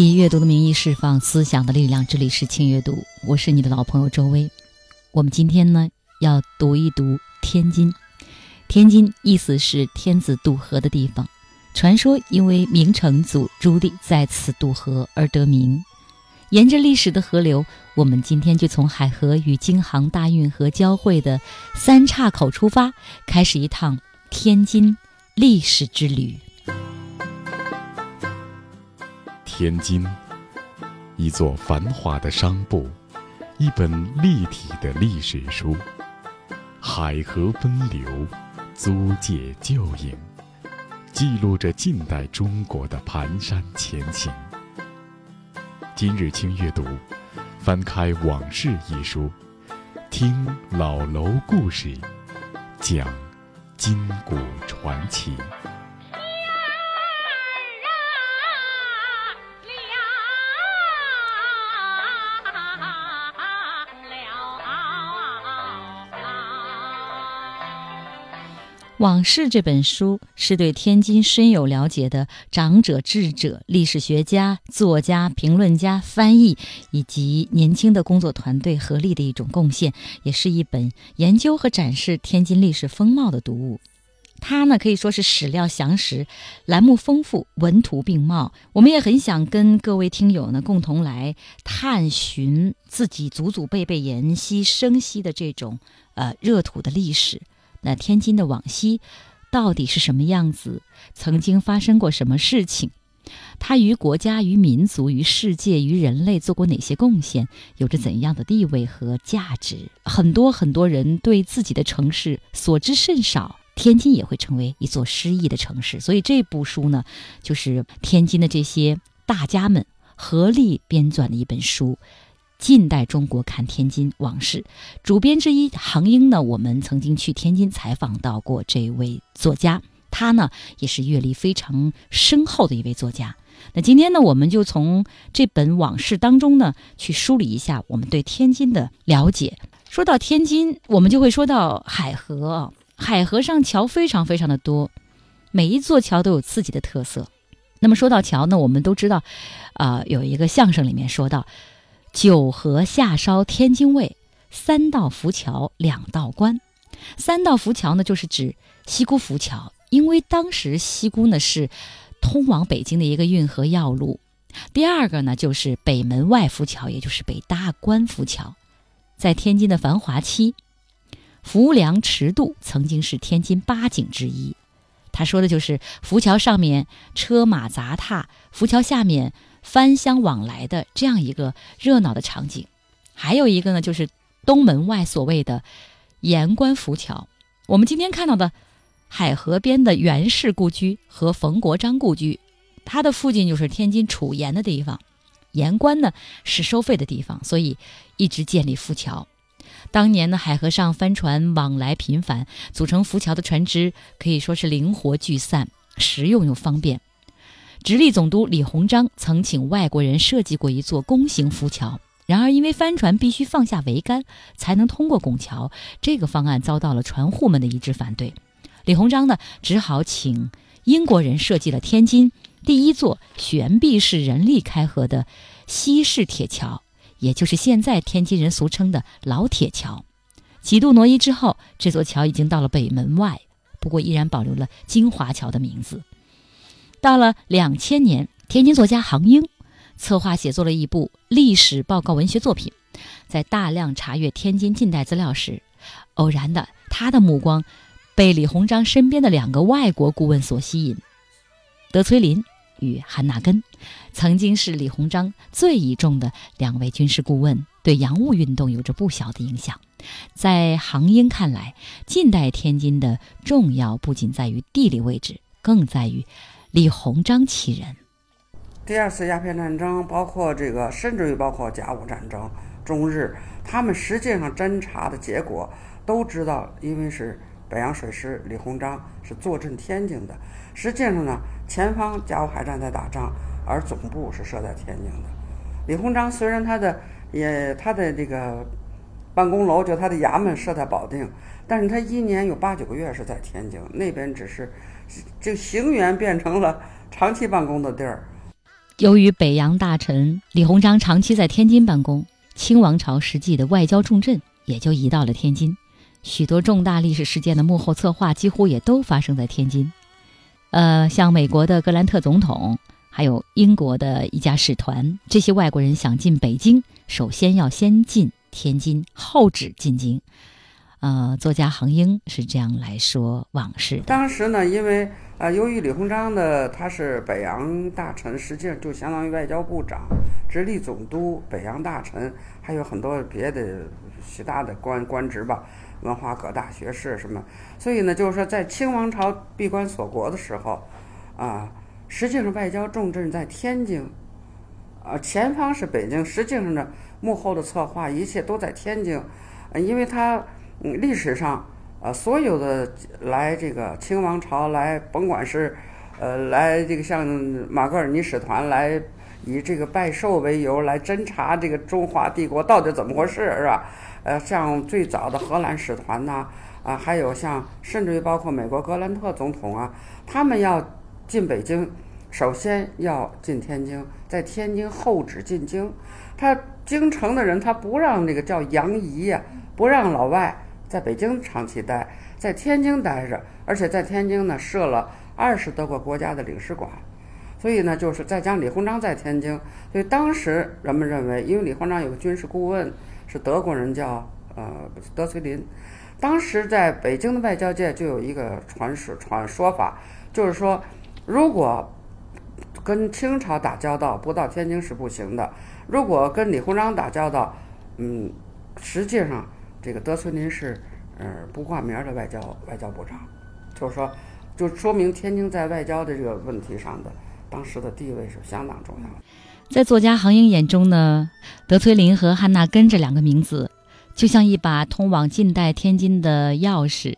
以阅读的名义释放思想的力量，这里是轻阅读，我是你的老朋友周薇。我们今天呢要读一读天津。天津意思是天子渡河的地方，传说因为明成祖朱棣在此渡河而得名。沿着历史的河流，我们今天就从海河与京杭大运河交汇的三岔口出发，开始一趟天津历史之旅。天津，一座繁华的商埠，一本立体的历史书，海河奔流，租界旧影，记录着近代中国的蹒跚前行。今日清阅读，翻开《往事》一书，听老楼故事，讲今古传奇。《往事》这本书是对天津深有了解的长者、智者、历史学家、作家、评论家、翻译以及年轻的工作团队合力的一种贡献，也是一本研究和展示天津历史风貌的读物。它呢可以说是史料详实，栏目丰富，文图并茂。我们也很想跟各位听友呢共同来探寻自己祖祖辈辈沿袭生息的这种呃热土的历史。那天津的往昔到底是什么样子？曾经发生过什么事情？它于国家、于民族、于世界、于人类做过哪些贡献？有着怎样的地位和价值？很多很多人对自己的城市所知甚少，天津也会成为一座诗意的城市。所以这部书呢，就是天津的这些大家们合力编纂的一本书。近代中国看天津往事，主编之一杭英呢，我们曾经去天津采访到过这位作家，他呢也是阅历非常深厚的一位作家。那今天呢，我们就从这本往事当中呢，去梳理一下我们对天津的了解。说到天津，我们就会说到海河，海河上桥非常非常的多，每一座桥都有自己的特色。那么说到桥呢，我们都知道，啊，有一个相声里面说到。九河下梢天津卫，三道浮桥两道关。三道浮桥呢，就是指西沽浮桥，因为当时西沽呢是通往北京的一个运河要路。第二个呢，就是北门外浮桥，也就是北大关浮桥。在天津的繁华期，浮梁池渡曾经是天津八景之一。他说的就是浮桥上面车马杂踏，浮桥下面。翻箱往来的这样一个热闹的场景，还有一个呢，就是东门外所谓的盐官浮桥。我们今天看到的海河边的袁氏故居和冯国璋故居，它的附近就是天津储盐的地方。盐官呢是收费的地方，所以一直建立浮桥。当年呢，海河上帆船往来频繁，组成浮桥的船只可以说是灵活聚散，实用又方便。直隶总督李鸿章曾请外国人设计过一座弓形浮桥，然而因为帆船必须放下桅杆才能通过拱桥，这个方案遭到了船户们的一致反对。李鸿章呢，只好请英国人设计了天津第一座悬臂式人力开合的西式铁桥，也就是现在天津人俗称的老铁桥。几度挪移之后，这座桥已经到了北门外，不过依然保留了金华桥的名字。到了两千年，天津作家杭英策划写作了一部历史报告文学作品。在大量查阅天津近代资料时，偶然的他的目光被李鸿章身边的两个外国顾问所吸引：德崔林与韩纳根，曾经是李鸿章最倚重的两位军事顾问，对洋务运动有着不小的影响。在杭英看来，近代天津的重要不仅在于地理位置，更在于。李鸿章其人。第二次鸦片战争，包括这个，甚至于包括甲午战争，中日，他们实际上侦查的结果都知道，因为是北洋水师李鸿章是坐镇天津的。实际上呢，前方甲午海战在打仗，而总部是设在天津的。李鸿章虽然他的也他的这个办公楼就他的衙门设在保定，但是他一年有八九个月是在天津那边，只是就行辕变成了长期办公的地儿。由于北洋大臣李鸿章长期在天津办公，清王朝实际的外交重镇也就移到了天津，许多重大历史事件的幕后策划几乎也都发生在天津。呃，像美国的格兰特总统，还有英国的一家使团，这些外国人想进北京，首先要先进天津，后指进京。呃，作家杭英是这样来说往事。当时呢，因为啊，由于李鸿章的他是北洋大臣，实际上就相当于外交部长、直隶总督、北洋大臣，还有很多别的其他的官官职吧，文化各大学士什么。所以呢，就是说在清王朝闭关锁国的时候，啊，实际上外交重镇在天津，啊，前方是北京，实际上呢，幕后的策划一切都在天津，因为他。嗯，历史上，呃，所有的来这个清王朝来，甭管是，呃，来这个像马格尔尼使团来，以这个拜寿为由来侦查这个中华帝国到底怎么回事，是吧？呃，像最早的荷兰使团呐，啊，还有像甚至于包括美国格兰特总统啊，他们要进北京，首先要进天津，在天津候旨进京。他京城的人他不让那个叫杨仪呀，不让老外。在北京长期待，在天津待着，而且在天津呢设了二十多个国家的领事馆，所以呢就是再加上李鸿章在天津，所以当时人们认为，因为李鸿章有个军事顾问是德国人，叫呃德崔林，当时在北京的外交界就有一个传说传说法，就是说如果跟清朝打交道不到天津是不行的，如果跟李鸿章打交道，嗯，实际上。这个德崔林是，呃，不挂名的外交外交部长，就是说，就说明天津在外交的这个问题上的当时的地位是相当重要的。在作家杭英眼中呢，德崔林和汉纳根这两个名字就像一把通往近代天津的钥匙，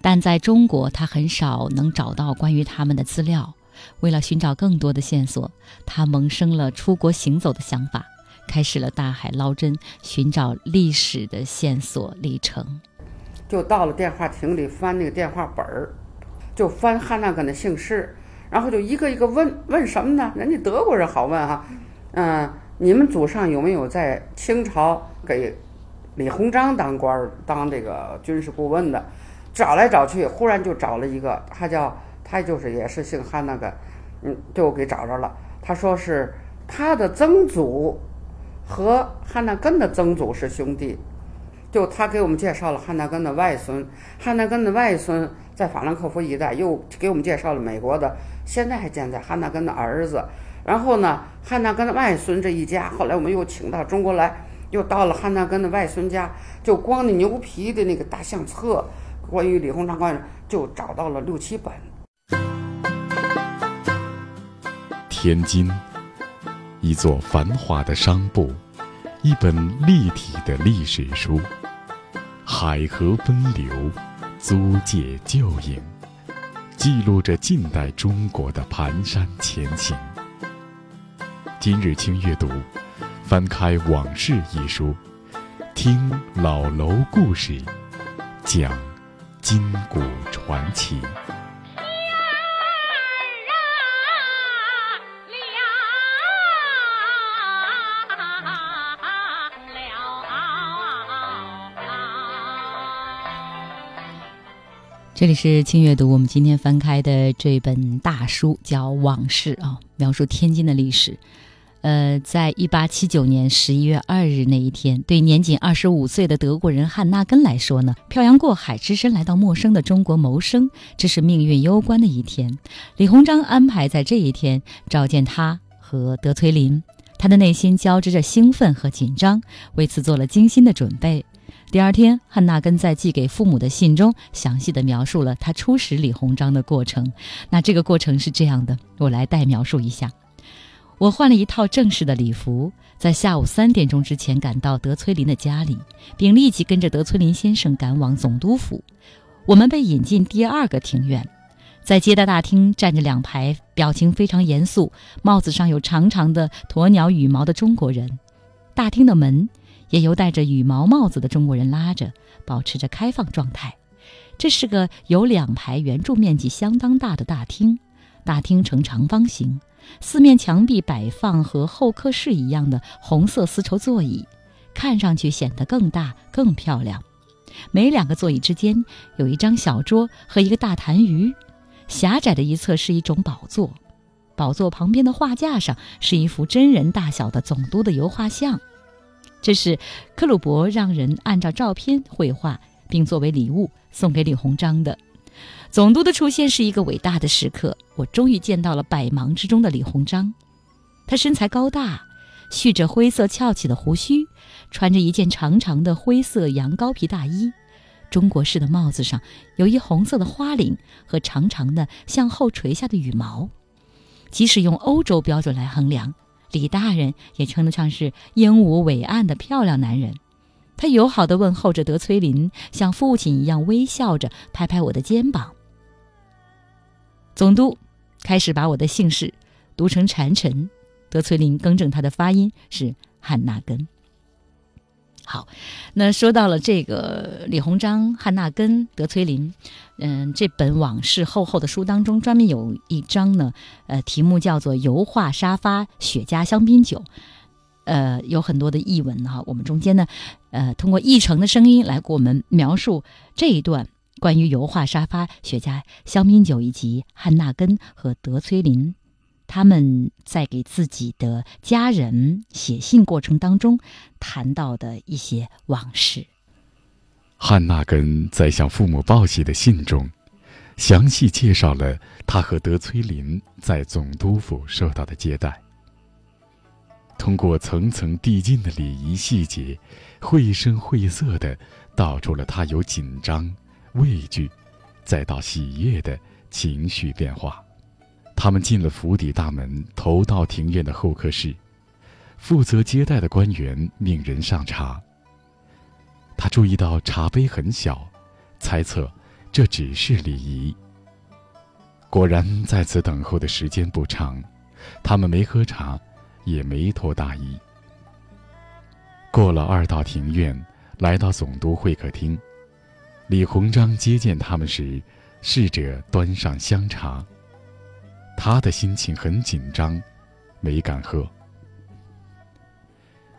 但在中国他很少能找到关于他们的资料。为了寻找更多的线索，他萌生了出国行走的想法。开始了大海捞针、寻找历史的线索历程。就到了电话亭里翻那个电话本儿，就翻汉纳根的姓氏，然后就一个一个问问什么呢？人家德国人好问哈，嗯，你们祖上有没有在清朝给李鸿章当官儿、当这个军事顾问的？找来找去，忽然就找了一个，他叫他就是也是姓汉那个，嗯，就给找着了。他说是他的曾祖。和汉纳根的曾祖是兄弟，就他给我们介绍了汉纳根的外孙，汉纳根的外孙在法兰克福一带，又给我们介绍了美国的，现在还健在汉纳根的儿子。然后呢，汉纳根的外孙这一家，后来我们又请到中国来，又到了汉纳根的外孙家，就光那牛皮的那个大相册，关于李鸿章官就找到了六七本。天津。一座繁华的商埠，一本立体的历史书，海河奔流，租界旧影，记录着近代中国的蹒跚前行。今日清阅读，翻开《往事》一书，听老楼故事，讲今古传奇。这里是轻阅读，我们今天翻开的这本大书叫《往事》啊，描述天津的历史。呃，在一八七九年十一月二日那一天，对年仅二十五岁的德国人汉纳根来说呢，漂洋过海，只身来到陌生的中国谋生，这是命运攸关的一天。李鸿章安排在这一天召见他和德崔林，他的内心交织着兴奋和紧张，为此做了精心的准备。第二天，汉纳根在寄给父母的信中，详细的描述了他初识李鸿章的过程。那这个过程是这样的，我来代描述一下。我换了一套正式的礼服，在下午三点钟之前赶到德崔林的家里，并立即跟着德崔林先生赶往总督府。我们被引进第二个庭院，在接待大厅站着两排表情非常严肃、帽子上有长长的鸵鸟羽毛的中国人。大厅的门也由戴着羽毛帽子的中国人拉着，保持着开放状态。这是个有两排圆柱面积相当大的大厅，大厅呈长方形。四面墙壁摆放和候客室一样的红色丝绸座椅，看上去显得更大更漂亮。每两个座椅之间有一张小桌和一个大痰盂，狭窄的一侧是一种宝座，宝座旁边的画架上是一幅真人大小的总督的油画像，这是克鲁伯让人按照照片绘画，并作为礼物送给李鸿章的。总督的出现是一个伟大的时刻，我终于见到了百忙之中的李鸿章。他身材高大，蓄着灰色翘起的胡须，穿着一件长长的灰色羊羔皮大衣，中国式的帽子上有一红色的花领和长长的向后垂下的羽毛。即使用欧洲标准来衡量，李大人也称得上是英武伟岸的漂亮男人。他友好地问候着德崔林，像父亲一样微笑着拍拍我的肩膀。总督开始把我的姓氏读成禅臣，德崔林更正他的发音是汉纳根。好，那说到了这个李鸿章、汉纳根、德崔林，嗯，这本往事厚厚的书当中，专门有一章呢，呃，题目叫做《油画沙发雪茄香槟酒》，呃，有很多的译文哈。我们中间呢，呃，通过译成的声音来给我们描述这一段。关于油画沙发、雪茄、香槟酒以及汉纳根和德崔林，他们在给自己的家人写信过程当中谈到的一些往事。汉纳根在向父母报喜的信中，详细介绍了他和德崔林在总督府受到的接待。通过层层递进的礼仪细节，绘声绘色地道出了他有紧张。畏惧，再到喜悦的情绪变化。他们进了府邸大门，头到庭院的候客室，负责接待的官员命人上茶。他注意到茶杯很小，猜测这只是礼仪。果然，在此等候的时间不长，他们没喝茶，也没脱大衣。过了二道庭院，来到总督会客厅。李鸿章接见他们时，侍者端上香茶。他的心情很紧张，没敢喝。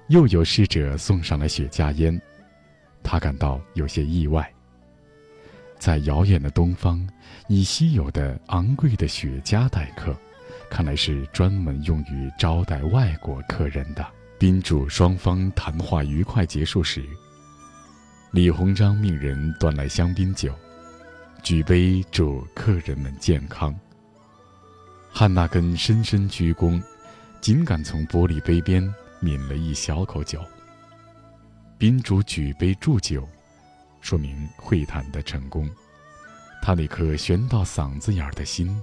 又有侍者送上了雪茄烟，他感到有些意外。在遥远的东方，以稀有的、昂贵的雪茄待客，看来是专门用于招待外国客人的。宾主双方谈话愉快结束时。李鸿章命人端来香槟酒，举杯祝客人们健康。汉纳根深深鞠躬，仅敢从玻璃杯边抿了一小口酒。宾主举杯祝酒，说明会谈的成功。他那颗悬到嗓子眼儿的心，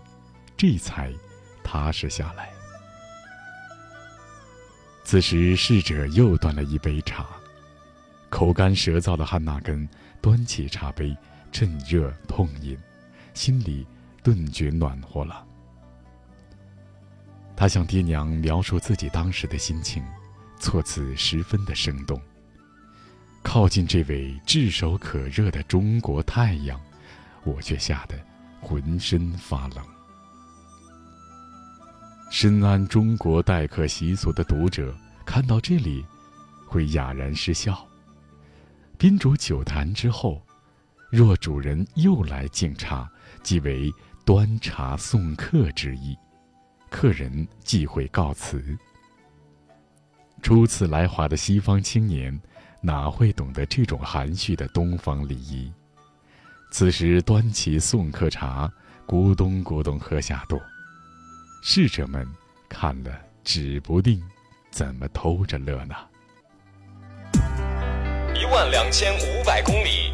这才踏实下来。此时侍者又端了一杯茶。口干舌燥的汉纳根端起茶杯，趁热痛饮，心里顿觉暖和了。他向爹娘描述自己当时的心情，措辞十分的生动。靠近这位炙手可热的中国太阳，我却吓得浑身发冷。深谙中国待客习俗的读者看到这里，会哑然失笑。宾主酒坛之后，若主人又来敬茶，即为端茶送客之意，客人忌讳告辞。初次来华的西方青年，哪会懂得这种含蓄的东方礼仪？此时端起送客茶，咕咚咕咚喝下肚，侍者们看了指不定怎么偷着乐呢。一万两千五百公里，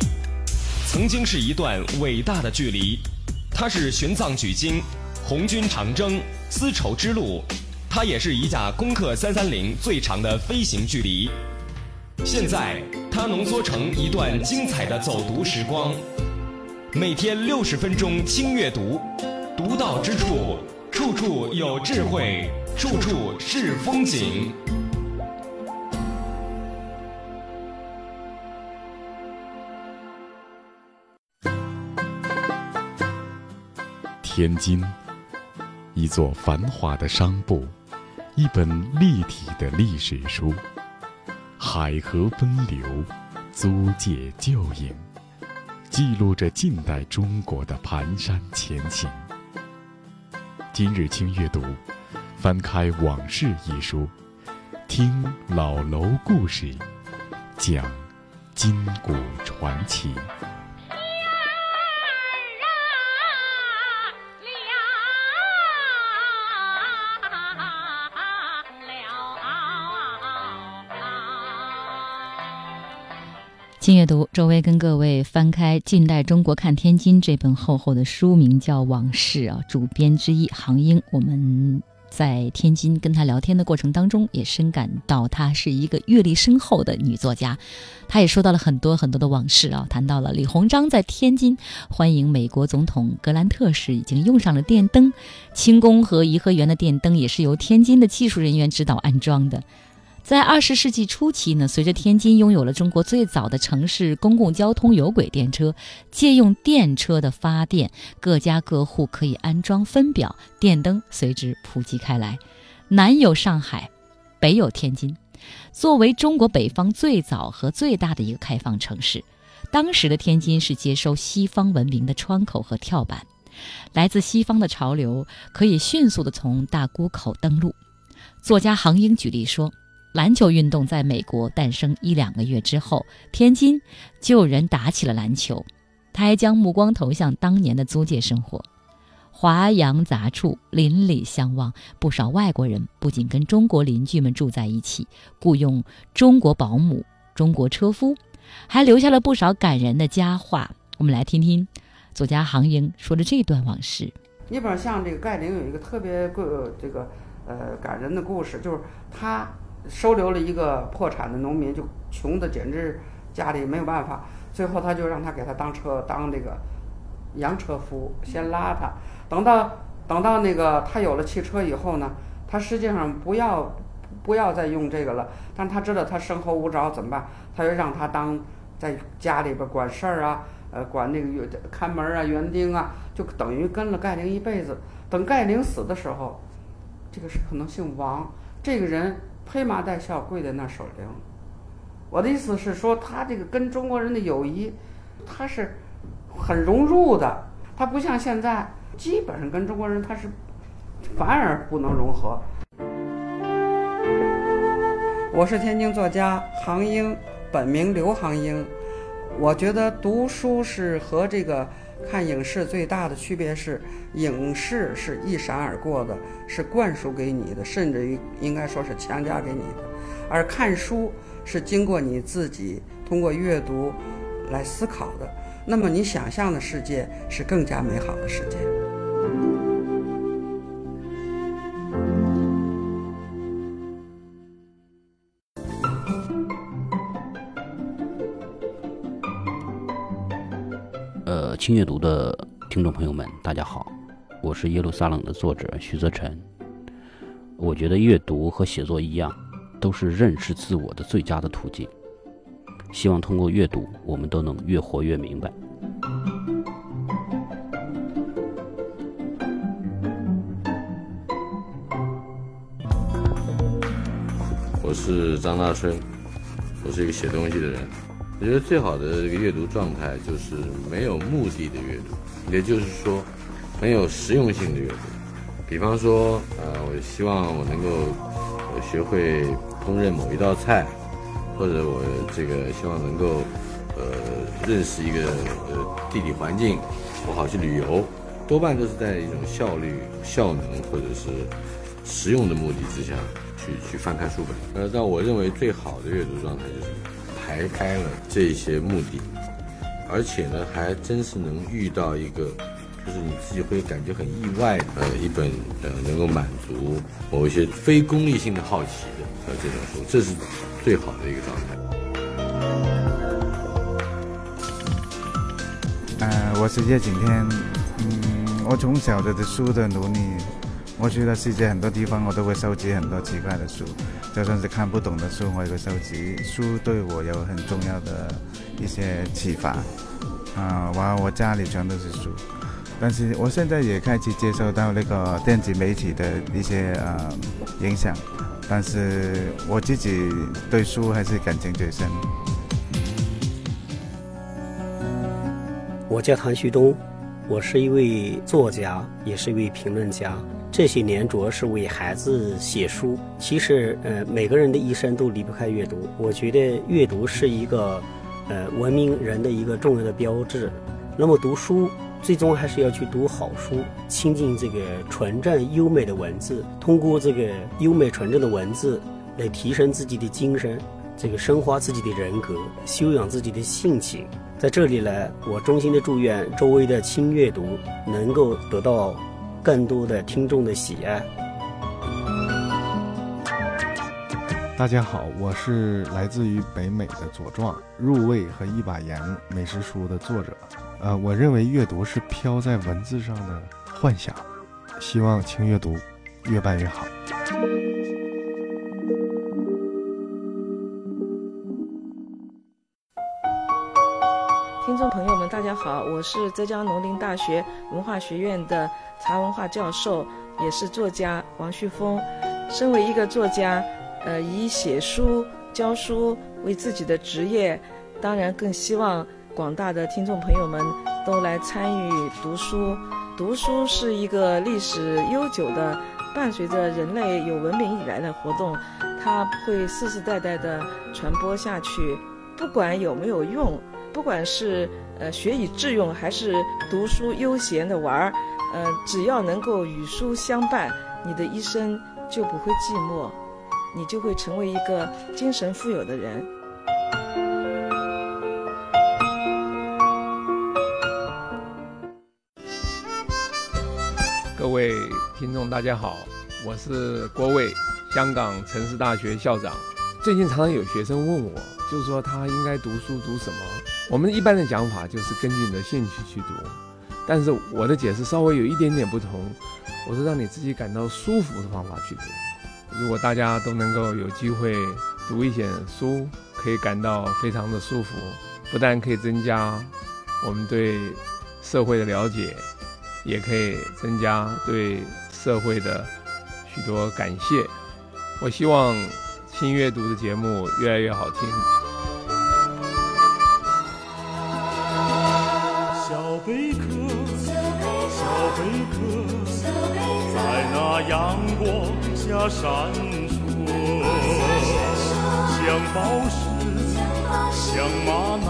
曾经是一段伟大的距离。它是玄奘取经、红军长征、丝绸之路，它也是一架攻克三三零最长的飞行距离。现在，它浓缩成一段精彩的走读时光。每天六十分钟轻阅读，读到之处，处处有智慧，处处是风景。天津，一座繁华的商埠，一本立体的历史书，海河奔流，租界旧影，记录着近代中国的蹒跚前行。今日轻阅读，翻开《往事》一书，听老楼故事，讲今古传奇。新阅读，周薇跟各位翻开《近代中国看天津》这本厚厚的书，名叫《往事》啊。主编之一杭英，我们在天津跟她聊天的过程当中，也深感到她是一个阅历深厚的女作家。她也说到了很多很多的往事啊，谈到了李鸿章在天津欢迎美国总统格兰特时已经用上了电灯，清宫和颐和园的电灯也是由天津的技术人员指导安装的。在二十世纪初期呢，随着天津拥有了中国最早的城市公共交通有轨电车，借用电车的发电，各家各户可以安装分表，电灯随之普及开来。南有上海，北有天津，作为中国北方最早和最大的一个开放城市，当时的天津是接收西方文明的窗口和跳板，来自西方的潮流可以迅速的从大沽口登陆。作家杭英举例说。篮球运动在美国诞生一两个月之后，天津就有人打起了篮球。他还将目光投向当年的租界生活，华洋杂处，邻里相望。不少外国人不仅跟中国邻居们住在一起，雇佣中国保姆、中国车夫，还留下了不少感人的佳话。我们来听听作家杭英说的这段往事。你比如像这个盖林有一个特别个这个呃感人的故事，就是他。收留了一个破产的农民，就穷的简直家里没有办法。最后他就让他给他当车当这个洋车夫，先拉他。等到等到那个他有了汽车以后呢，他实际上不要不要再用这个了。但他知道他生活无着怎么办？他就让他当在家里边管事儿啊，呃，管那个看门啊、园丁啊，就等于跟了盖陵一辈子。等盖陵死的时候，这个是可能姓王，这个人。披麻戴孝跪在那守灵，我的意思是说，他这个跟中国人的友谊，他是很融入的，他不像现在，基本上跟中国人他是反而不能融合。我是天津作家杭英，本名刘杭英，我觉得读书是和这个。看影视最大的区别是，影视是一闪而过的，是灌输给你的，甚至于应该说是强加给你的；而看书是经过你自己通过阅读来思考的。那么你想象的世界是更加美好的世界。轻阅读的听众朋友们，大家好，我是耶路撒冷的作者徐泽辰。我觉得阅读和写作一样，都是认识自我的最佳的途径。希望通过阅读，我们都能越活越明白。我是张大春，我是一个写东西的人。我觉得最好的这个阅读状态就是没有目的的阅读，也就是说，没有实用性的阅读。比方说，呃，我希望我能够学会烹饪某一道菜，或者我这个希望能够呃认识一个呃地理环境，我好去旅游，多半都是在一种效率、效能或者是实用的目的之下去去翻开书本。呃，但我认为最好的阅读状态就是。排开了这些目的，而且呢，还真是能遇到一个，就是你自己会感觉很意外的呃一本呃能够满足某一些非功利性的好奇的呃这种书，这是最好的一个状态。呃，我是叶景天，嗯，我从小的书的努力，我去了世界很多地方，我都会收集很多奇怪的书，就算是看不懂的书，我也会收集。书对我有很重要的一些启发，啊、完了我家里全都是书，但是我现在也开始接受到那个电子媒体的一些呃影响，但是我自己对书还是感情最深。我叫谭旭东，我是一位作家，也是一位评论家。这些年主要是为孩子写书。其实，呃，每个人的一生都离不开阅读。我觉得阅读是一个，呃，文明人的一个重要的标志。那么读书，最终还是要去读好书，亲近这个纯正优美的文字，通过这个优美纯正的文字来提升自己的精神，这个深化自己的人格，修养自己的性情。在这里呢，我衷心的祝愿周围的轻阅读能够得到更多的听众的喜爱。大家好，我是来自于北美的左壮，《入味》和《一把盐》美食书的作者。呃，我认为阅读是飘在文字上的幻想，希望轻阅读越办越好。大家好，我是浙江农林大学文化学院的茶文化教授，也是作家王旭峰。身为一个作家，呃，以写书、教书为自己的职业，当然更希望广大的听众朋友们都来参与读书。读书是一个历史悠久的，伴随着人类有文明以来的活动，它会世世代代的传播下去，不管有没有用。不管是呃学以致用，还是读书悠闲的玩儿，呃，只要能够与书相伴，你的一生就不会寂寞，你就会成为一个精神富有的人。各位听众，大家好，我是郭卫，香港城市大学校长。最近常常有学生问我，就是说他应该读书读什么？我们一般的讲法就是根据你的兴趣去读，但是我的解释稍微有一点点不同。我说让你自己感到舒服的方法去读。如果大家都能够有机会读一些书，可以感到非常的舒服，不但可以增加我们对社会的了解，也可以增加对社会的许多感谢。我希望轻阅读的节目越来越好听。阳光下闪烁，像宝石，像玛瑙，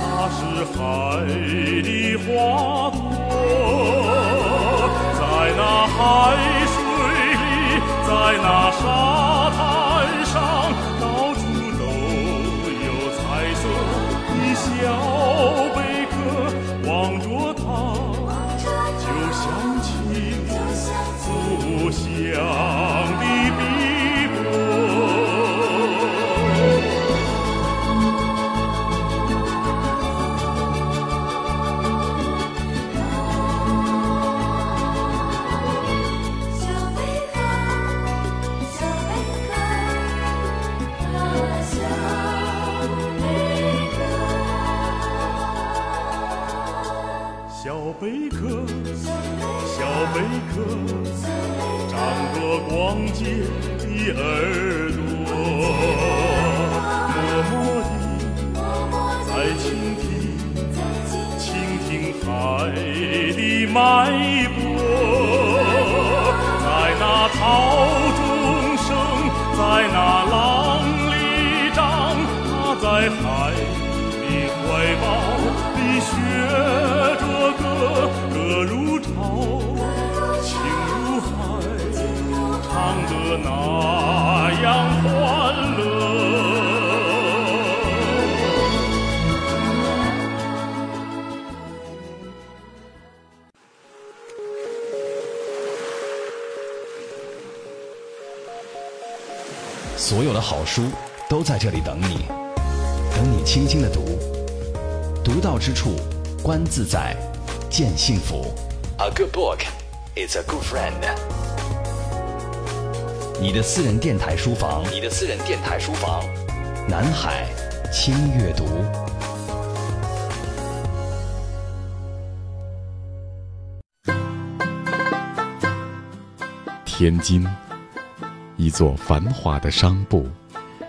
那是海的花朵，在那海水里，在那沙故之处，观自在，见幸福。A good book is a good friend。你的私人电台书房，你的私人电台书房，南海轻阅读。天津，一座繁华的商埠，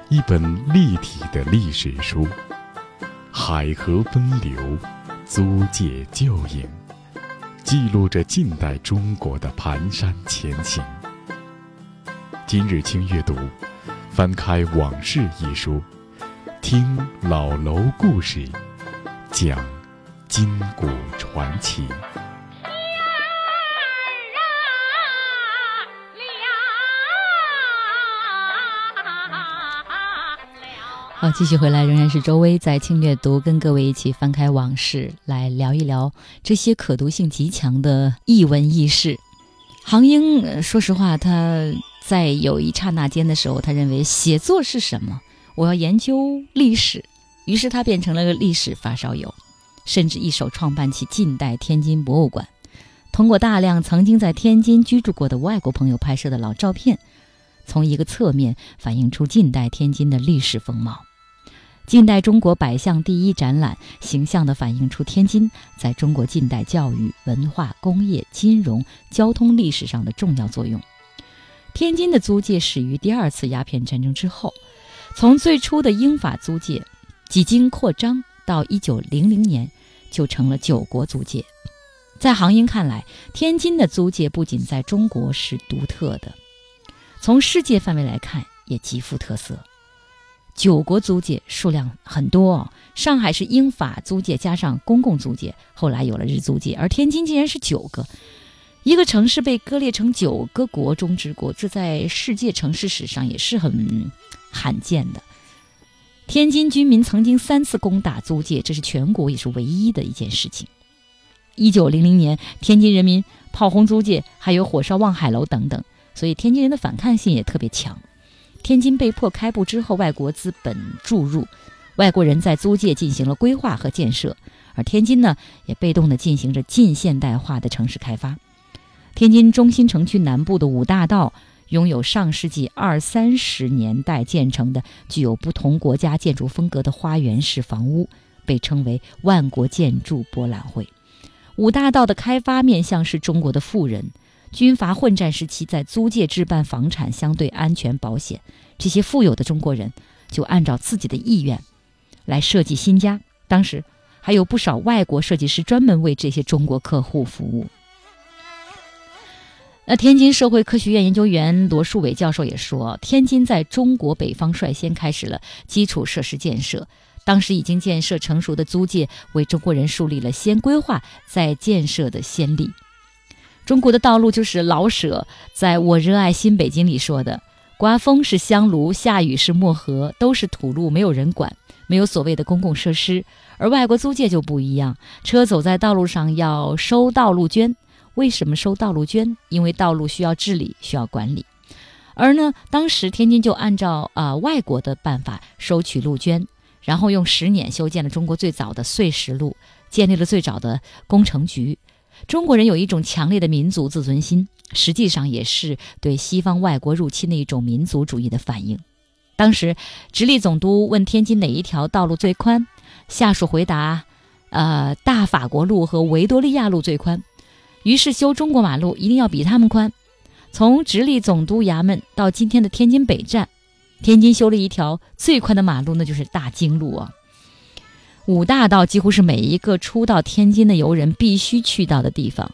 一本立体的历史书，百河奔流，租界旧影，记录着近代中国的蹒跚前行。今日清阅读，翻开《往事》一书，听老楼故事，讲今古传奇。好，继续回来，仍然是周薇在轻阅读，跟各位一起翻开往事，来聊一聊这些可读性极强的异闻轶事。杭英，说实话，他在有一刹那间的时候，他认为写作是什么？我要研究历史，于是他变成了个历史发烧友，甚至一手创办起近代天津博物馆，通过大量曾经在天津居住过的外国朋友拍摄的老照片，从一个侧面反映出近代天津的历史风貌。近代中国百项第一展览，形象地反映出天津在中国近代教育、文化、工业、金融、交通历史上的重要作用。天津的租界始于第二次鸦片战争之后，从最初的英法租界，几经扩张，到一九零零年就成了九国租界。在杭英看来，天津的租界不仅在中国是独特的，从世界范围来看也极富特色。九国租界数量很多，上海是英法租界加上公共租界，后来有了日租界，而天津竟然是九个，一个城市被割裂成九个国中之国，这在世界城市史上也是很罕见的。天津居民曾经三次攻打租界，这是全国也是唯一的一件事情。一九零零年，天津人民炮轰租界，还有火烧望海楼等等，所以天津人的反抗性也特别强。天津被迫开埠之后，外国资本注入，外国人在租界进行了规划和建设，而天津呢，也被动地进行着近现代化的城市开发。天津中心城区南部的五大道拥有上世纪二三十年代建成的具有不同国家建筑风格的花园式房屋，被称为万国建筑博览会。五大道的开发面向是中国的富人。军阀混战时期，在租界置办房产相对安全保险，这些富有的中国人就按照自己的意愿来设计新家。当时还有不少外国设计师专门为这些中国客户服务。那天津社会科学院研究员罗树伟教授也说，天津在中国北方率先开始了基础设施建设，当时已经建设成熟的租界，为中国人树立了先规划再建设的先例。中国的道路就是老舍在我热爱新北京里说的：“刮风是香炉，下雨是漠河，都是土路，没有人管，没有所谓的公共设施。”而外国租界就不一样，车走在道路上要收道路捐。为什么收道路捐？因为道路需要治理，需要管理。而呢，当时天津就按照啊外国的办法收取路捐，然后用十年修建了中国最早的碎石路，建立了最早的工程局。中国人有一种强烈的民族自尊心，实际上也是对西方外国入侵的一种民族主义的反应。当时，直隶总督问天津哪一条道路最宽，下属回答：“呃，大法国路和维多利亚路最宽。”于是修中国马路一定要比他们宽。从直隶总督衙门到今天的天津北站，天津修了一条最宽的马路，那就是大经路啊。五大道几乎是每一个初到天津的游人必须去到的地方，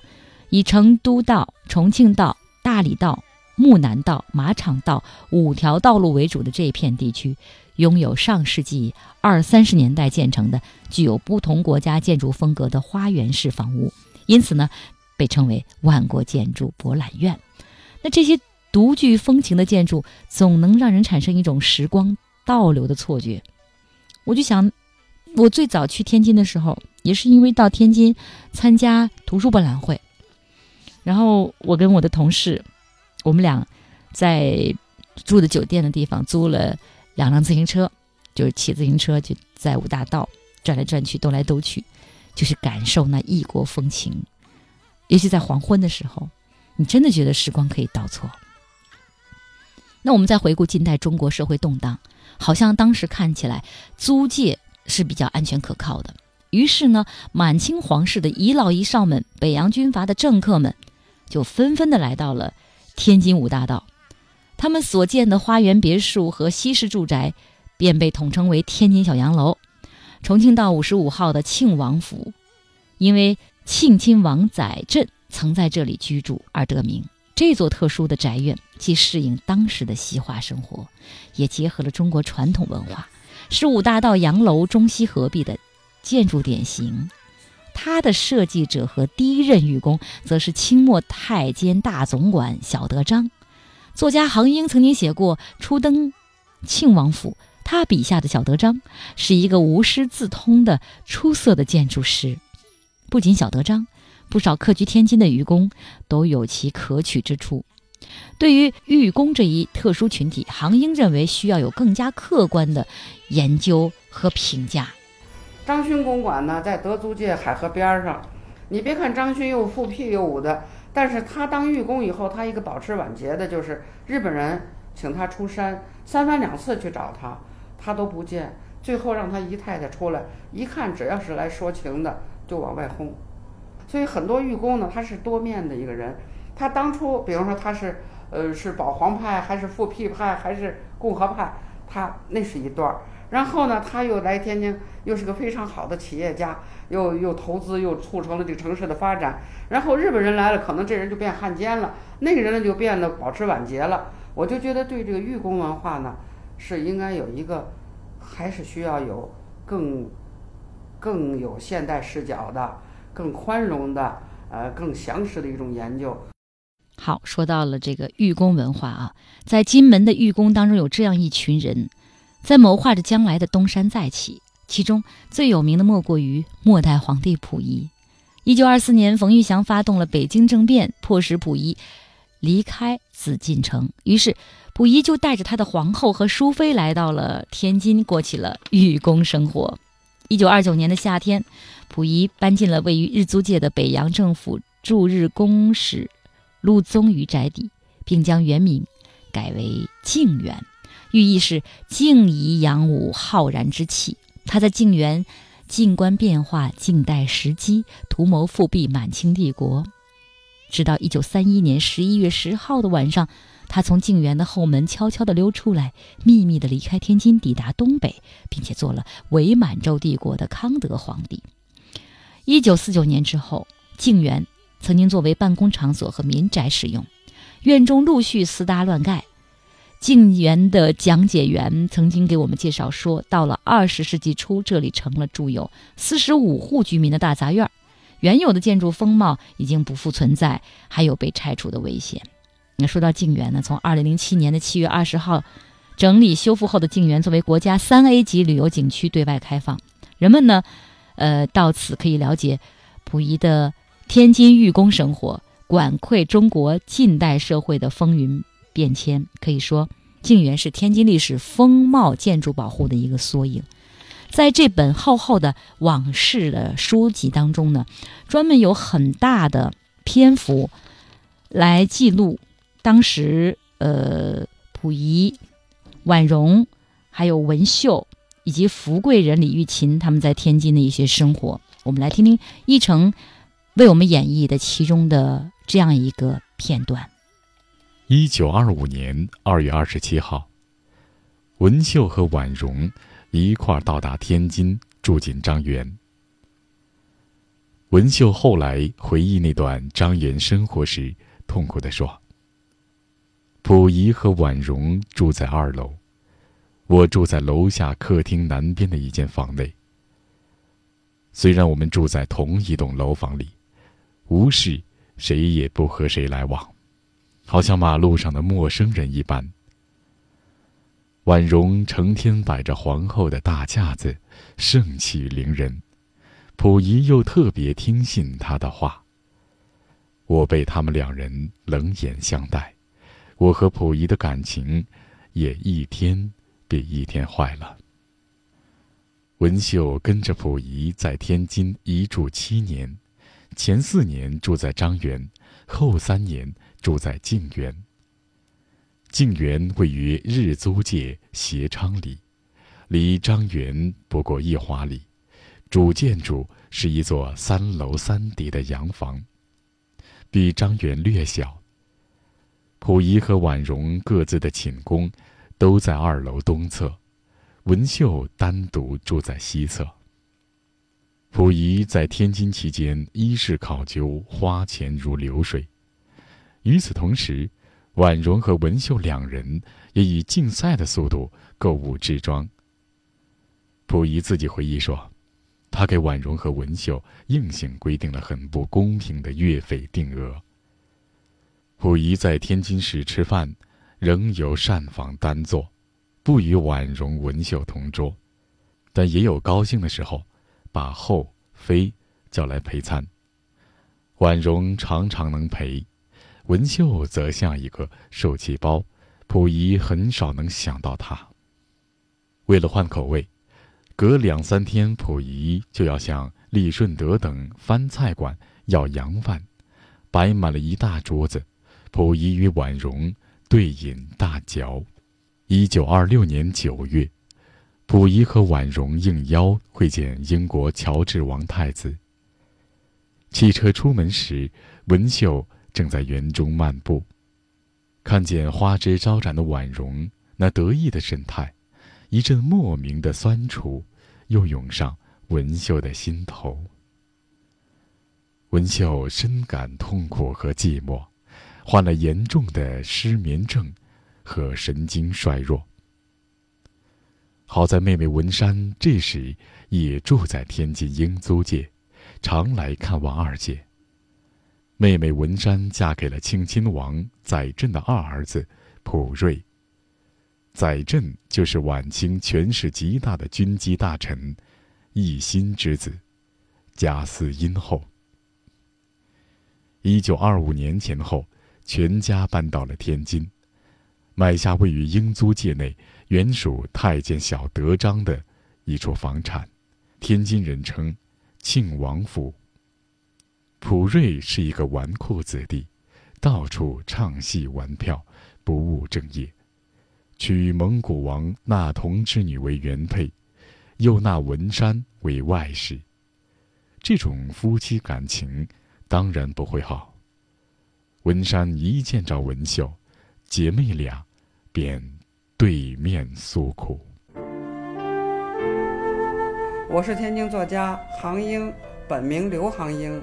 以成都道、重庆道、大理道、木南道、马场道五条道路为主的这一片地区，拥有上世纪二三十年代建成的具有不同国家建筑风格的花园式房屋，因此呢，被称为万国建筑博览院。那这些独具风情的建筑，总能让人产生一种时光倒流的错觉。我就想。我最早去天津的时候，也是因为到天津参加图书博览会，然后我跟我的同事，我们俩在住的酒店的地方租了两辆自行车，就是骑自行车就在五大道转来转去，兜来兜去，就是感受那异国风情。尤其在黄昏的时候，你真的觉得时光可以倒错。那我们再回顾近代中国社会动荡，好像当时看起来租界是比较安全可靠的。于是呢，满清皇室的遗老遗少们、北洋军阀的政客们，就纷纷的来到了天津五大道。他们所建的花园别墅和西式住宅，便被统称为天津小洋楼。重庆道五十五号的庆王府，因为庆亲王载振曾在这里居住而得名。这座特殊的宅院既适应当时的西化生活，也结合了中国传统文化，是五大道洋楼中西合璧的建筑典型。它的设计者和第一任御工，则是清末太监大总管小德张。作家杭英曾经写过《初登庆王府》，他笔下的小德张是一个无师自通的出色的建筑师。不仅小德张。不少客居天津的愚公都有其可取之处。对于愚公这一特殊群体，杭英认为需要有更加客观的研究和评价。张勋公馆呢，在德租界海河边上。你别看张勋又富辟又武的，但是他当御工以后，他一个保持晚节的，就是日本人请他出山，三番两次去找他，他都不见。最后让他姨太太出来一看，只要是来说情的，就往外轰。所以很多御工呢，他是多面的一个人。他当初，比方说他是，呃，是保皇派，还是复辟派，还是共和派，他那是一段儿。然后呢，他又来天津，又是个非常好的企业家，又又投资，又促成了这个城市的发展。然后日本人来了，可能这人就变汉奸了，那个人呢就变得保持晚节了。我就觉得对这个御工文化呢，是应该有一个，还是需要有更更有现代视角的。更宽容的，呃，更详实的一种研究。好，说到了这个寓工文化啊，在金门的寓工当中有这样一群人，在谋划着将来的东山再起。其中最有名的莫过于末代皇帝溥仪。一九二四年，冯玉祥发动了北京政变，迫使溥仪离开紫禁城。于是，溥仪就带着他的皇后和淑妃来到了天津，过起了寓工生活。一九二九年的夏天，溥仪搬进了位于日租界的北洋政府驻日公使陆宗舆宅邸，并将原名改为静园，寓意是静怡扬武、浩然之气。他在静园静观变化，静待时机，图谋复辟满清帝国。直到一九三一年十一月十号的晚上。他从静园的后门悄悄地溜出来，秘密地离开天津，抵达东北，并且做了伪满洲帝国的康德皇帝。一九四九年之后，静园曾经作为办公场所和民宅使用，院中陆续私搭乱盖。静园的讲解员曾经给我们介绍说，到了二十世纪初，这里成了住有四十五户居民的大杂院，原有的建筑风貌已经不复存在，还有被拆除的危险。那说到静园呢，从二零零七年的七月二十号，整理修复后的静园作为国家三 A 级旅游景区对外开放，人们呢，呃，到此可以了解溥仪的天津寓公生活，管窥中国近代社会的风云变迁。可以说，静园是天津历史风貌建筑保护的一个缩影。在这本厚厚的往事的书籍当中呢，专门有很大的篇幅来记录。当时，呃，溥仪、婉容，还有文秀，以及福贵人李玉琴，他们在天津的一些生活，我们来听听奕成为我们演绎的其中的这样一个片段。一九二五年二月二十七号，文秀和婉容一块儿到达天津，住进张园。文秀后来回忆那段张园生活时，痛苦地说。溥仪和婉容住在二楼，我住在楼下客厅南边的一间房内。虽然我们住在同一栋楼房里，无事，谁也不和谁来往，好像马路上的陌生人一般。婉容成天摆着皇后的大架子，盛气凌人，溥仪又特别听信她的话。我被他们两人冷眼相待。我和溥仪的感情也一天比一天坏了。文秀跟着溥仪在天津一住七年，前四年住在张园，后三年住在静园。静园位于日租界协昌里，离张园不过一华里，主建筑是一座三楼三底的洋房，比张园略小。溥仪和婉容各自的寝宫都在二楼东侧。文秀单独住在西侧。溥仪在天津期间，衣食考究，花钱如流水。与此同时，婉容和文秀两人也以竞赛的速度购物置装。溥仪自己回忆说，他给婉容和文秀硬性规定了很不公平的月费定额。溥仪在天津市吃饭，仍由膳房单坐。不与婉容、文秀同桌，但也有高兴的时候，把后妃叫来陪餐。婉容常常能陪，文秀则像一个受气包，溥仪很少能想到她。为了换口味，隔两三天，溥仪就要向利顺德等番菜馆要洋饭，摆满了一大桌子，溥仪与婉容对饮大嚼。一九二六年九月，溥仪和婉容应邀会见英国乔治王太子。汽车出门时，文秀正在园中漫步，看见花枝招展的婉容那得意的神态，一阵莫名的酸楚又涌上文秀的心头。文秀深感痛苦和寂寞，患了严重的失眠症。和神经衰弱。好在妹妹文山这时也住在天津英租界，常来看望二姐。妹妹文山嫁给了清亲王载振的二儿子溥瑞。载振就是晚清权势极大的军机大臣奕欣之子，家世殷厚。一九二五年前后，全家搬到了天津。买下位于英租界内、原属太监小德章的一处房产，天津人称“庆王府”。溥瑞是一个纨绔子弟，到处唱戏玩票，不务正业，娶蒙古王纳童之女为原配，又纳文山为外室。这种夫妻感情当然不会好。文山一见着文秀，姐妹俩。便对面诉苦。我是天津作家杭英，本名刘杭英。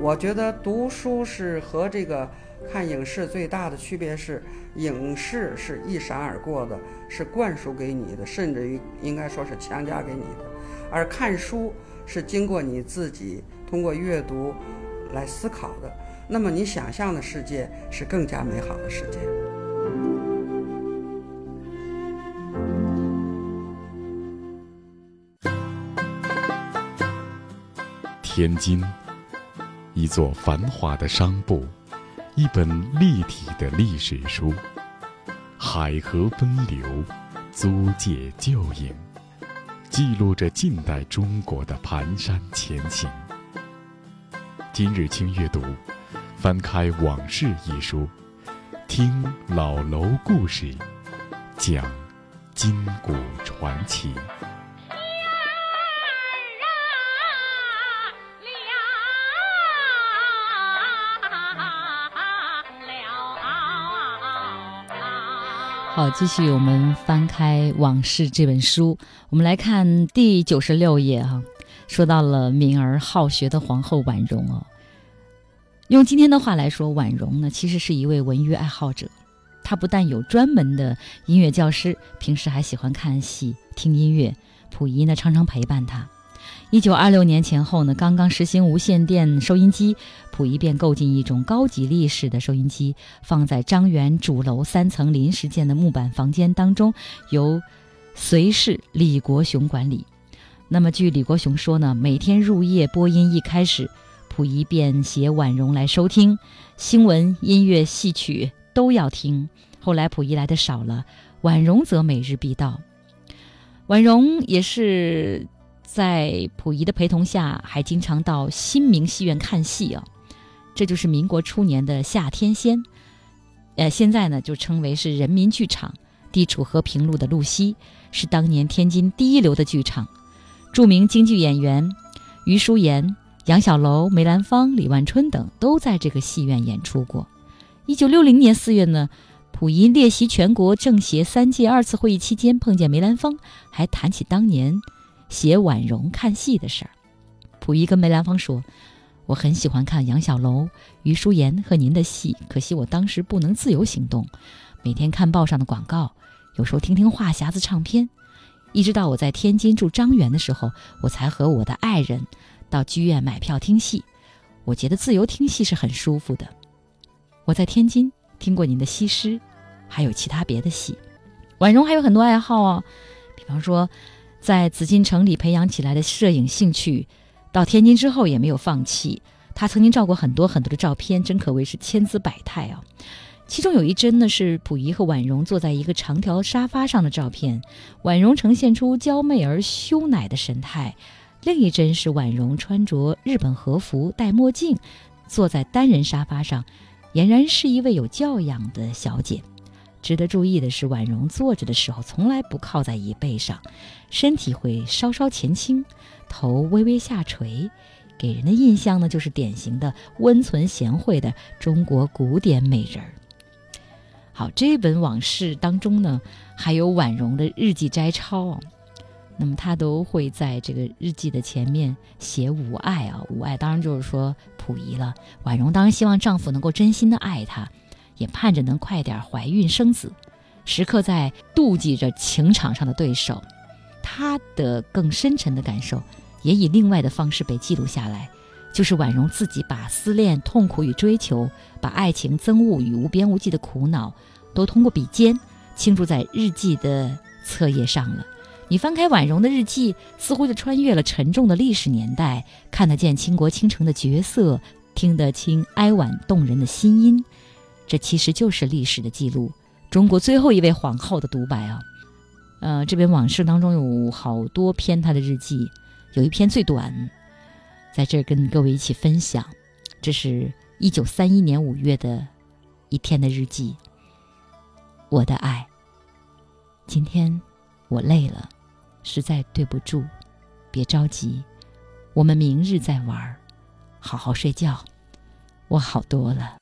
我觉得读书是和这个看影视最大的区别是，影视是一闪而过的，是灌输给你的，甚至于应该说是强加给你的；而看书是经过你自己通过阅读来思考的。那么你想象的世界是更加美好的世界。天津，一座繁华的商埠，一本立体的历史书，海河奔流，租界旧影，记录着近代中国的蹒跚前行。今日轻阅读，翻开《往事》一书，听老楼故事，讲今古传奇。好，继续我们翻开《往事》这本书，我们来看第九十六页哈，说到了敏而好学的皇后婉容哦。用今天的话来说，婉容呢其实是一位文娱爱好者，她不但有专门的音乐教师，平时还喜欢看戏、听音乐。溥仪呢常常陪伴她。一九二六年前后呢，刚刚实行无线电收音机，溥仪便购进一种高级历史的收音机，放在张园主楼三层临时建的木板房间当中，由随侍李国雄管理。那么，据李国雄说呢，每天入夜播音一开始，溥仪便携婉容来收听新闻、音乐、戏曲都要听。后来溥仪来的少了，婉容则每日必到。婉容也是在溥仪的陪同下，还经常到新明戏院看戏啊。这就是民国初年的夏天仙，呃，现在呢就称为是人民剧场，地处和平路的路西，是当年天津第一流的剧场。著名京剧演员余淑妍、杨小楼、梅兰芳、李万春等都在这个戏院演出过。一九六零年四月呢，溥仪列席全国政协三届二次会议期间碰见梅兰芳，还谈起当年写婉容看戏的事儿。溥仪跟梅兰芳说。我很喜欢看杨小楼、余淑妍和您的戏，可惜我当时不能自由行动，每天看报上的广告，有时候听听话匣子唱片，一直到我在天津住张园的时候，我才和我的爱人到剧院买票听戏。我觉得自由听戏是很舒服的。我在天津听过您的西施，还有其他别的戏。婉容还有很多爱好啊，比方说在紫禁城里培养起来的摄影兴趣。到天津之后也没有放弃，他曾经照过很多很多的照片，真可谓是千姿百态啊。其中有一帧呢是溥仪和婉容坐在一个长条沙发上的照片，婉容呈现出娇媚而羞赧的神态；另一帧是婉容穿着日本和服，戴墨镜，坐在单人沙发上，俨然是一位有教养的小姐。值得注意的是，婉容坐着的时候从来不靠在椅背上，身体会稍稍前倾。头微微下垂，给人的印象呢，就是典型的温存贤惠的中国古典美人儿。好，这本往事当中呢，还有婉容的日记摘抄，那么她都会在这个日记的前面写吾爱啊，吾爱当然就是说溥仪了。婉容当然希望丈夫能够真心的爱她，也盼着能快点怀孕生子，时刻在妒忌着情场上的对手。她的更深沉的感受。也以另外的方式被记录下来，就是婉容自己把思恋、痛苦与追求，把爱情憎恶与无边无际的苦恼，都通过笔尖倾注在日记的册页上了。你翻开婉容的日记，似乎就穿越了沉重的历史年代，看得见倾国倾城的角色，听得清哀婉动人的心音。这其实就是历史的记录，中国最后一位皇后的独白啊！呃，这本往事当中有好多篇她的日记。有一篇最短，在这儿跟各位一起分享。这是一九三一年五月的一天的日记。我的爱，今天我累了，实在对不住，别着急，我们明日再玩，好好睡觉，我好多了。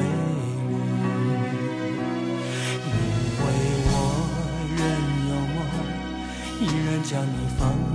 将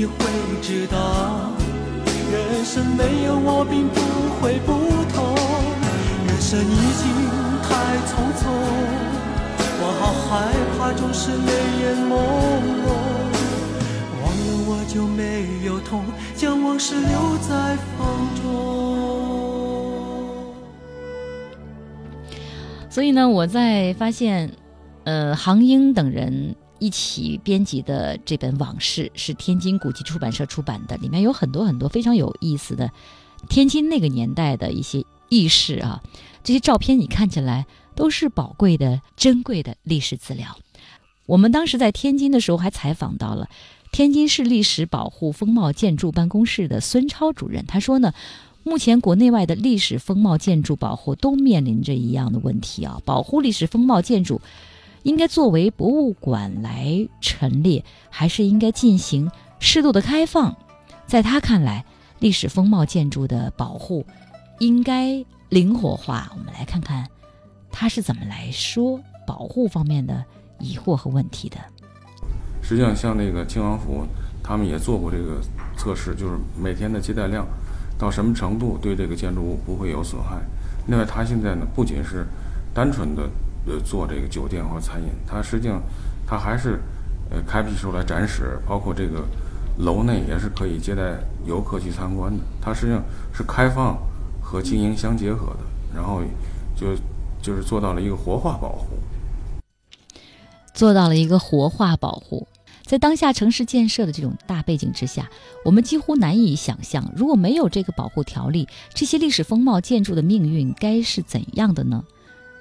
你会知道，人生没有我并不会不同。人生已经太匆匆，我好害怕总是泪眼朦胧。忘了我就没有痛，将往事留在风中。所以呢，我在发现，呃，杭英等人一起编辑的这本《往事》是天津古籍出版社出版的，里面有很多很多非常有意思的天津那个年代的一些轶事啊。这些照片你看起来都是宝贵的、珍贵的历史资料。我们当时在天津的时候还采访到了天津市历史保护风貌建筑办公室的孙超主任，他说呢。目前国内外的历史风貌建筑保护都面临着一样的问题啊，保护历史风貌建筑应该作为博物馆来陈列，还是应该进行适度的开放？在他看来，历史风貌建筑的保护应该灵活化。我们来看看他是怎么来说保护方面的疑惑和问题的。实际上，像那个清王府，他们也做过这个测试，就是每天的接待量。到什么程度对这个建筑物不会有损害？另外，它现在呢不仅是单纯的呃做这个酒店或餐饮，它实际上它还是呃开辟出来展示，包括这个楼内也是可以接待游客去参观的。它实际上是开放和经营相结合的，然后就就是做到了一个活化保护，做到了一个活化保护。在当下城市建设的这种大背景之下，我们几乎难以想象，如果没有这个保护条例，这些历史风貌建筑的命运该是怎样的呢？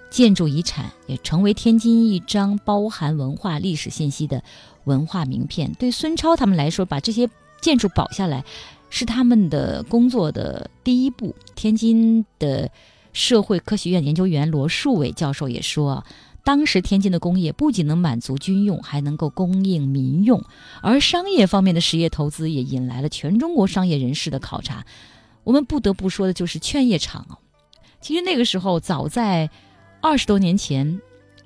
建筑遗产也成为天津一张包含文化历史信息的文化名片。对孙超他们来说，把这些建筑保下来，是他们的工作的第一步。天津的社会科学院研究员罗树伟教授也说。当时天津的工业不仅能满足军用，还能够供应民用，而商业方面的实业投资也引来了全中国商业人士的考察。我们不得不说的就是劝业场。其实那个时候，早在二十多年前，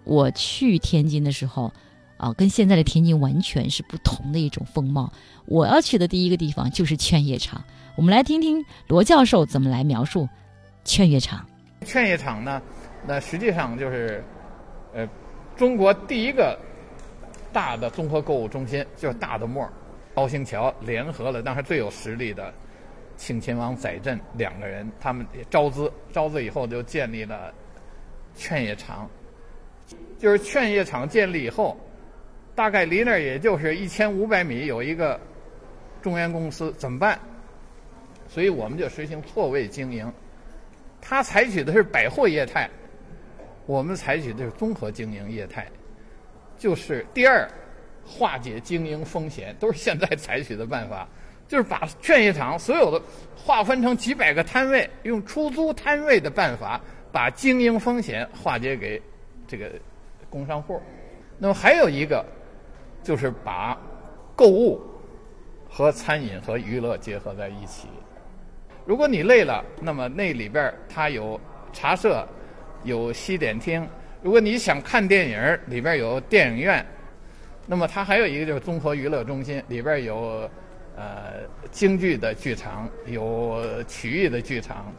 我去天津的时候，啊，跟现在的天津完全是不同的一种风貌。我要去的第一个地方就是劝业场。我们来听听罗教授怎么来描述劝业场。劝业场呢，那实际上就是。呃，中国第一个大的综合购物中心就是大的沫儿，高新桥联合了当时最有实力的庆亲王载振两个人，他们招资，招资以后就建立了劝业场。就是劝业场建立以后，大概离那儿也就是一千五百米有一个中原公司，怎么办？所以我们就实行错位经营，他采取的是百货业态。我们采取的是综合经营业态，就是第二，化解经营风险，都是现在采取的办法，就是把劝业场所有的划分成几百个摊位，用出租摊位的办法，把经营风险化解给这个工商户。那么还有一个，就是把购物和餐饮和娱乐结合在一起。如果你累了，那么那里边它有茶社。有西点厅，如果你想看电影，里边有电影院。那么它还有一个就是综合娱乐中心，里边有呃京剧的剧场，有曲艺的剧场，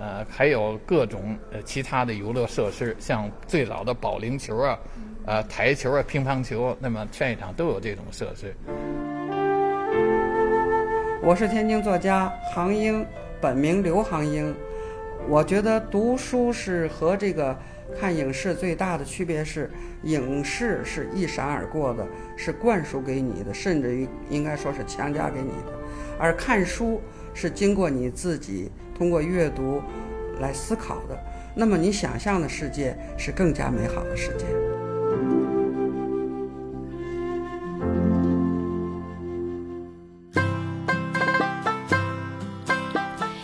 呃还有各种呃其他的游乐设施，像最早的保龄球啊、呃台球啊、乒乓球，那么劝业场都有这种设施。我是天津作家杭英，本名刘杭英。我觉得读书是和这个看影视最大的区别是，影视是一闪而过的，是灌输给你的，甚至于应该说是强加给你的；而看书是经过你自己通过阅读来思考的。那么你想象的世界是更加美好的世界。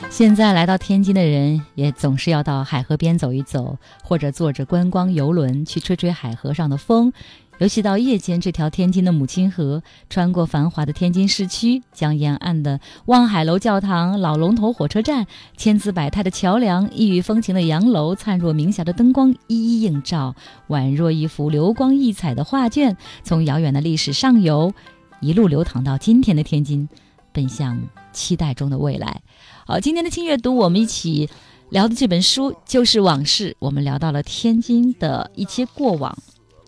现在来到天津的人，也总是要到海河边走一走，或者坐着观光游轮去吹吹海河上的风，尤其到夜间这条天津的母亲河穿过繁华的天津市区将沿岸的望海楼教堂老龙头火车站千姿百态的桥梁异域风情的洋楼灿若明霞的灯光一一映照宛若一幅流光溢彩的画卷从遥远的历史上游一路流淌到今天的天津奔向期待中的未来。好今天的轻阅读我们一起聊的这本书就是往事我们聊到了天津的一些过往。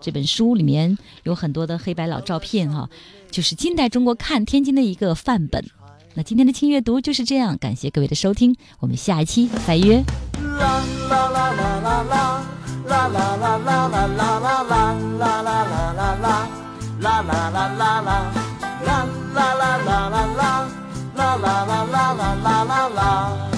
这本书里面有很多的黑白老照片啊，就是近代中国看天津的一个范本。那今天的轻阅读就是这样，感谢各位的收听，我们下一期再约。啦啦啦啦啦啦。